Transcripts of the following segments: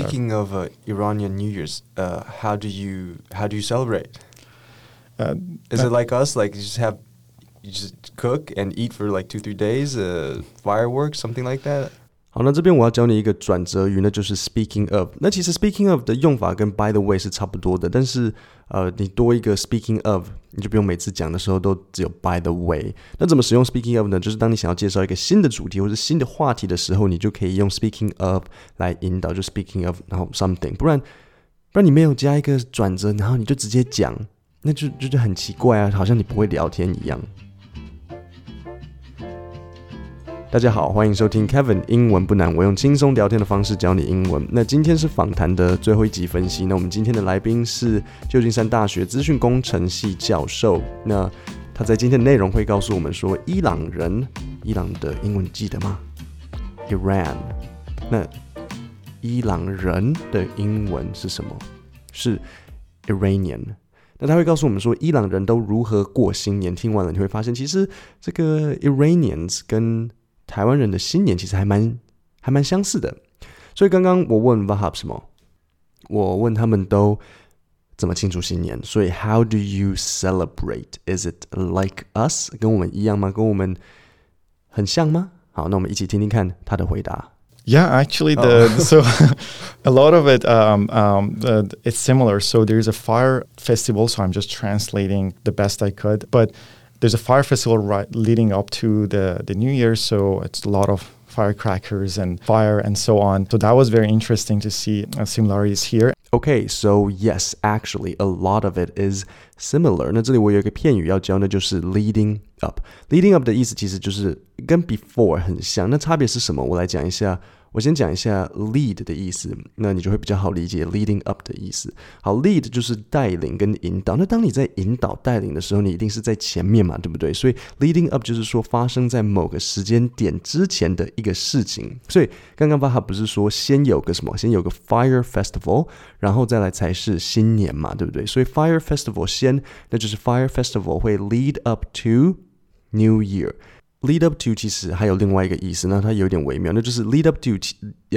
Speaking of uh, Iranian New Year's, uh, how do you how do you celebrate? Uh, Is it like us? Like you just have you just cook and eat for like two three days, uh, fireworks, something like that. 好，那这边我要教你一个转折语，那就是 speaking of。那其实 speaking of 的用法跟 by the way 是差不多的，但是呃，你多一个 speaking of，你就不用每次讲的时候都只有 by the way。那怎么使用 speaking of 呢？就是当你想要介绍一个新的主题或者新的话题的时候，你就可以用 speaking of 来引导，就 speaking of，然后 something。不然，不然你没有加一个转折，然后你就直接讲，那就就就很奇怪啊，好像你不会聊天一样。大家好，欢迎收听 Kevin 英文不难，我用轻松聊天的方式教你英文。那今天是访谈的最后一集分析。那我们今天的来宾是旧金山大学资讯工程系教授。那他在今天的内容会告诉我们说，伊朗人，伊朗的英文记得吗？Iran。那伊朗人的英文是什么？是 Iranian。那他会告诉我们说，伊朗人都如何过新年。听完了你会发现，其实这个 Iranians 跟台湾人的新年其实还蛮还蛮相似的，所以刚刚我问 Vahab 什么，我问他们都怎么庆祝新年，所以 How do you celebrate? Is it like us？跟我们一样吗？跟我们很像吗？好，那我们一起听听看他的回答。 Yeah, actually, the so a lot of it um, um, uh, it's similar. So there's a fire festival. So I'm just translating the best I could, but there's a fire festival right leading up to the the New Year. So it's a lot of firecrackers and fire and so on. So that was very interesting to see uh, similarities here. Okay, so yes, actually, a lot of it is similar. 那这里我有一个片语要教，那就是 leading up。leading up 的意思其实就是跟 before 很像。那差别是什么？我来讲一下。 我先讲一下 lead 的意思，那你就会比较好理解 leading up 的意思。好，lead 就是带领跟引导。那当你在引导带领的时候，你一定是在前面嘛，对不对？所以 leading up 就是说发生在某个时间点之前的一个事情。所以刚刚巴哈不是说先有个什么，先有个 fire festival，然后再来才是新年嘛，对不对？所以 fire festival 先，那就是 fire festival 会 lead up to New Year。lead up to 其实还有另外一个意思，那它有点微妙，那就是 lead up to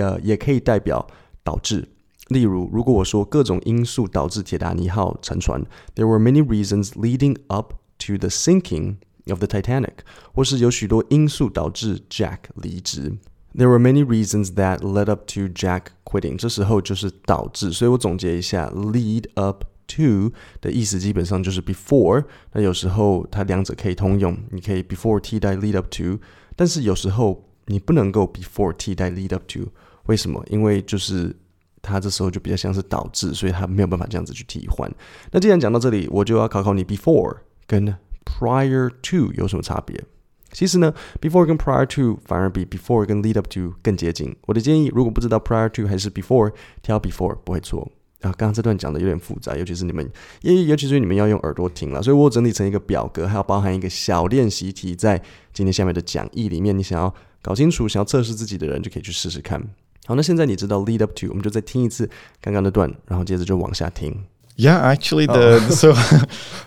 呃也可以代表导致。例如，如果我说各种因素导致铁达尼号沉船，there were many reasons leading up to the sinking of the Titanic，或是有许多因素导致 Jack 离职。There were many reasons that led up to Jack quitting。这时候就是导致，所以我总结一下，lead up to 的意思基本上就是 before。那有时候它两者可以通用，你可以 before 替代 lead up to，但是有时候你不能够 before 替代 lead up to。为什么？因为就是它这时候就比较像是导致，所以它没有办法这样子去替换。那既然讲到这里，我就要考考你 before 跟 prior to 有什么差别？其实呢，before 跟 prior to 反而比 before 跟 lead up to 更接近。我的建议，如果不知道 prior to 还是 before，挑 before 不会错。啊，刚刚这段讲的有点复杂，尤其是你们，也尤其是你们要用耳朵听了，所以我整理成一个表格，还要包含一个小练习题，在今天下面的讲义里面，你想要搞清楚、想要测试自己的人，就可以去试试看。好，那现在你知道 lead up to，我们就再听一次刚刚的段，然后接着就往下听。 Yeah, actually, the so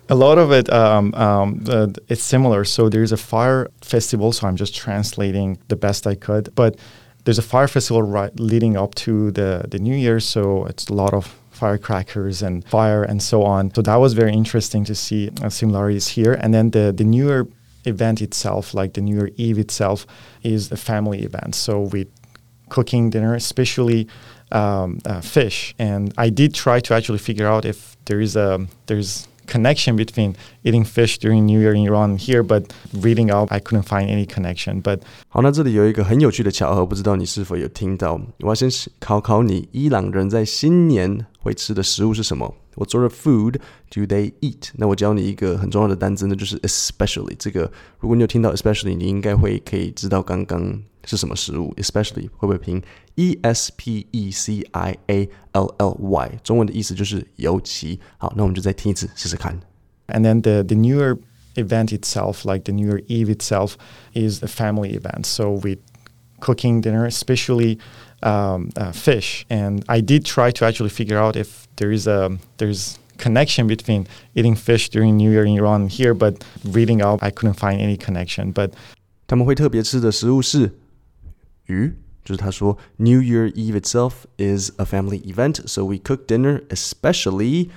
a lot of it um, um, uh, it's similar. So there's a fire festival. So I'm just translating the best I could, but there's a fire festival right leading up to the the New Year. So it's a lot of firecrackers and fire and so on. So that was very interesting to see uh, similarities here. And then the the New Year event itself, like the New Year Eve itself, is a family event. So we cooking dinner, especially um, uh, fish. And I did try to actually figure out if there is a there's connection between eating fish during New Year in Iran and here, but reading up, I couldn't find any connection. But 好，那这里有一个很有趣的巧合，不知道你是否有听到？我要先考考你，伊朗人在新年会吃的食物是什么？What sort of food do they eat？那我教你一个很重要的单词，那就是 especially。这个如果你有听到 especially，你应该会可以知道刚刚 是什么食物。especially 会不会拼 e s p e c i a l l y？中文的意思就是尤其。好，那我们就再听一次试试看。 and then the the New Year event itself, like the New Year Eve itself, is a family event. So we cooking dinner, especially um, uh, fish. And I did try to actually figure out if there is a there's connection between eating fish during New Year in Iran and here, but reading up, I couldn't find any connection. But 他们会特别吃的食物是 鱼， 就是他说 New Year Eve itself is a family event, so we cook dinner, especially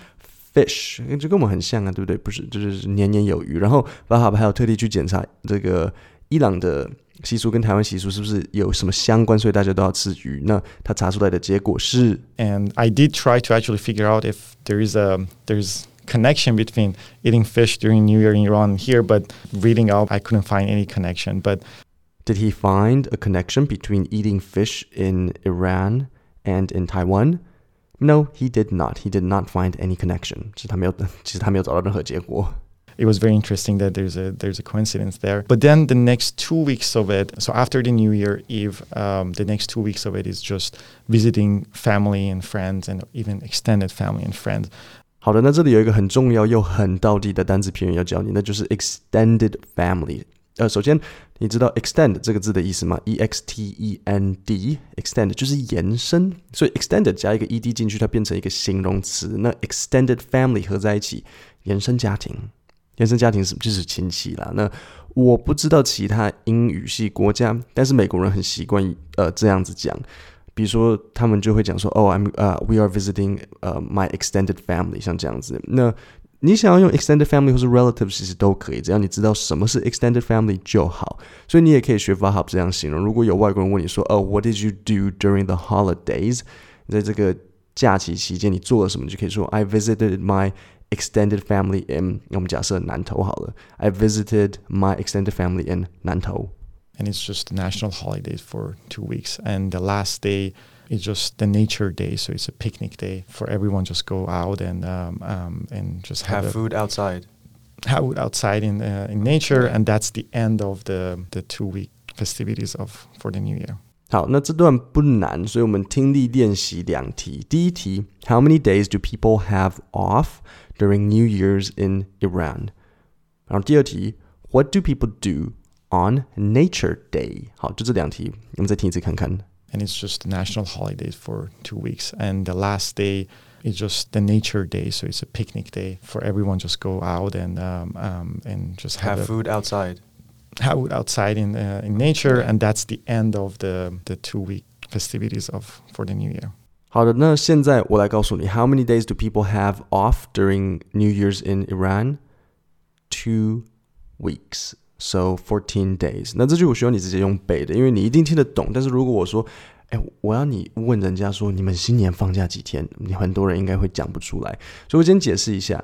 fish，这跟我们很像啊，对不对？不是，就是年年有余。然后 Vahab 还有特地去检查这个伊朗的习俗跟台湾习俗是不是有什么相关，所以大家都要吃鱼。那他查出来的结果是，and I did try to actually figure out if there is a there's connection between eating fish during New Year in Iran here, but reading up, I couldn't find any connection. But did he find a connection between eating fish in Iran and in Taiwan? No, he did not. He did not find any connection. 其实他没有，其实他没有找到任何结果。it was very interesting that there's a there's a coincidence there. But then the next two weeks of it, so after the New Year Eve, um, the next two weeks of it is just visiting family and friends and even extended family and friends. 好的，那这里有一个很重要又很道地的单词片语要教你，那就是 extended family。 呃，首先你知道 extend 这个字的意思吗？e x t e n d，extend 就是延伸，所以 extended 加一个 ed 进去，它变成一个形容词。那 extended family 合在一起，延伸家庭。延伸家庭是就是亲戚啦。那我不知道其他英语系国家，但是美国人很习惯呃这样子讲。比如说，他们就会讲说，哦，I'm 呃、uh,，we are visiting 呃、my extended family，像这样子。那你想要用 extended family 或是 relatives，其实都可以，只要你知道什么是 extended family 就好。所以你也可以学 Vahab 这样形容。如果有外国人问你说，哦，What did you do during the holidays？在这个假期期间你做了什么，就可以说 I visited my extended family in 我们假设南投好了，I visited my extended family in 南投。And it's just national holidays for two weeks, and the last day is just the nature day, so it's a picnic day for everyone. Just go out and um, um, and just have, have food outside. Have food outside in uh, in nature, and that's the end of the the two week festivities of for the new year. 好，那这段不难，所以我们听力练习两题。第一题，How many days do people have off during New Year's in Iran？然后第二题，What do people do on Nature Day？好，就这两题，我们再听一次看看。 And it's just national holidays for two weeks, and the last day is just the nature day, so it's a picnic day for everyone. Just go out and um, um, and just have, have food outside out outside in uh, in nature, and that's the end of the the two week festivities of for the new year. 好的，那现在我来告诉你，How many days do people have off during New Year's in Iran? Two weeks, So fourteen days. 那这句我需要你直接用背的，因为你一定听得懂。但是如果我说，哎，我要你问人家说你们新年放假几天，你很多人应该会讲不出来。所以我先解释一下，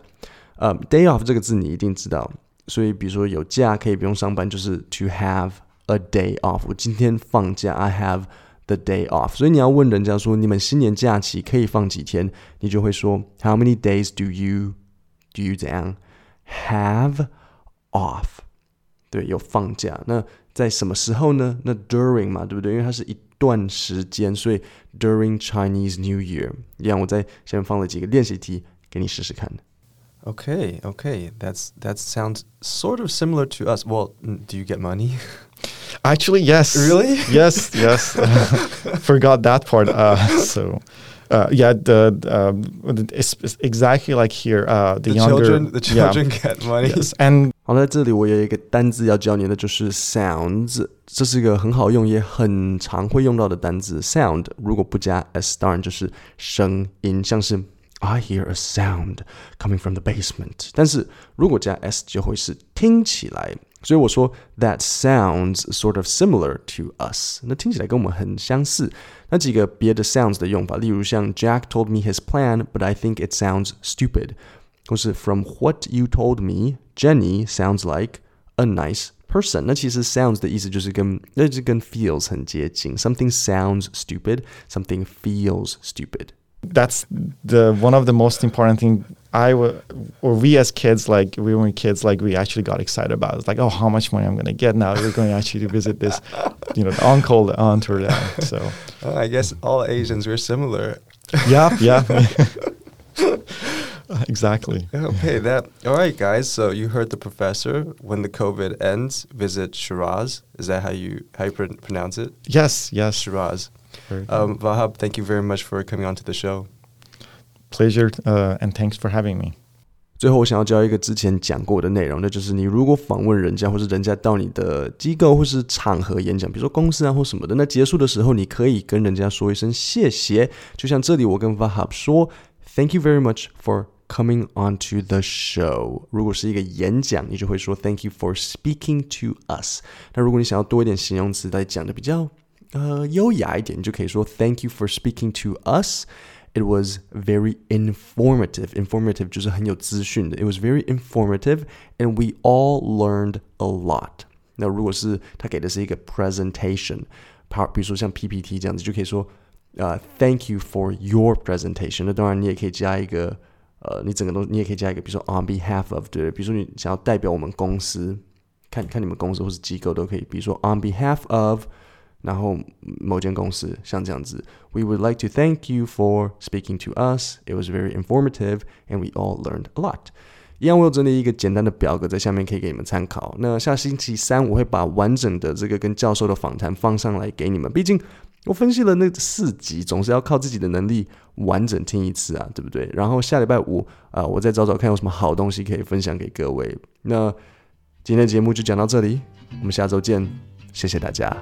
呃，day off 这个字你一定知道。所以，比如说有假可以不用上班，就是 to have a day off。我今天放假，I have the day off。所以你要问人家说，你们新年假期可以放几天？你就会说，How many days do you do you 怎样 have off？对，有放假。那在什么时候呢？那 during 嘛，对不对？因为它是一段时间，所以 during Chinese New Year。一样，我在下面放了几个练习题给你试试看。Okay, okay. That's that sounds sort of similar to us. Well, do you get money? Actually, yes. Really? Yes, yes. forgot that part. Uh, so, uh, yeah, the um, it's, it's, exactly like here. Uh, the, the younger children, the children yeah. get money. Yes, and 好，在这里我有一个单字要教你的，就是 sounds。这是一个很好用也很常会用到的单字。sound 如果不加 s，当然就是声音，像是 I hear a sound coming from the basement。但是如果加 s 就会是听起来，所以我说 that sounds sort of similar to us。那听起来跟我们很相似。那几个别的 sounds 的用法，例如像 Jack told me his plan, but I think it sounds stupid。 或是 From what you told me, Jenny sounds like a nice person。那其实 sounds 的意思就是跟那就跟 feels 很接近。Something sounds stupid, something feels stupid that's the one of the most important thing I w- or we as kids like we were kids like we actually got excited about it's like oh how much money I'm gonna get now we're going actually to visit this you know the uncle the aunt or that so well, I guess all Asians were similar yeah yeah exactly okay that all right guys so you heard the professor when the COVID ends visit Shiraz is that how you how you pr- pronounce it yes yes Shiraz um, Vahab, thank you very much for coming on to the show. Pleasure, uh, and thanks for having me. 最后，我想要教一个之前讲过的内容，那就是你如果访问人家，或是人家到你的机构或是场合演讲，比如说公司啊或什么的，那结束的时候，你可以跟人家说一声谢谢。就像这里，我跟 Vahab 说，Thank you very much for coming onto the show。如果是一个演讲，你就会说 Thank you for speaking to us。那如果你想要多一点形容词来讲的比较呃优雅一点，你就可以说 Thank you for speaking to us。it was very informative. Informative 就是很有资讯的。It was very informative, and we all learned a lot. 那如果是他给的是一个 presentation，比如说像 PPT 这样子，就可以说，呃、uh,，Thank you for your presentation。那当然你也可以加一个， 呃，你整个都你也可以加一个，比如说 on behalf of，对，比如说你想要代表我们公司，看看你们公司或是机构都可以，比如说 on behalf of。然后某间公司像这样子，We would like to thank you for speaking to us. It was very informative, and we all learned a lot. 一样，我有整理一个简单的表格在下面可以给你们参考。那下星期三我会把完整的这个跟教授的访谈放上来给你们。毕竟我分析了那四集，总是要靠自己的能力完整听一次啊，对不对？然后下礼拜五啊、我再找找看有什么好东西可以分享给各位。那今天的节目就讲到这里，我们下周见，谢谢大家。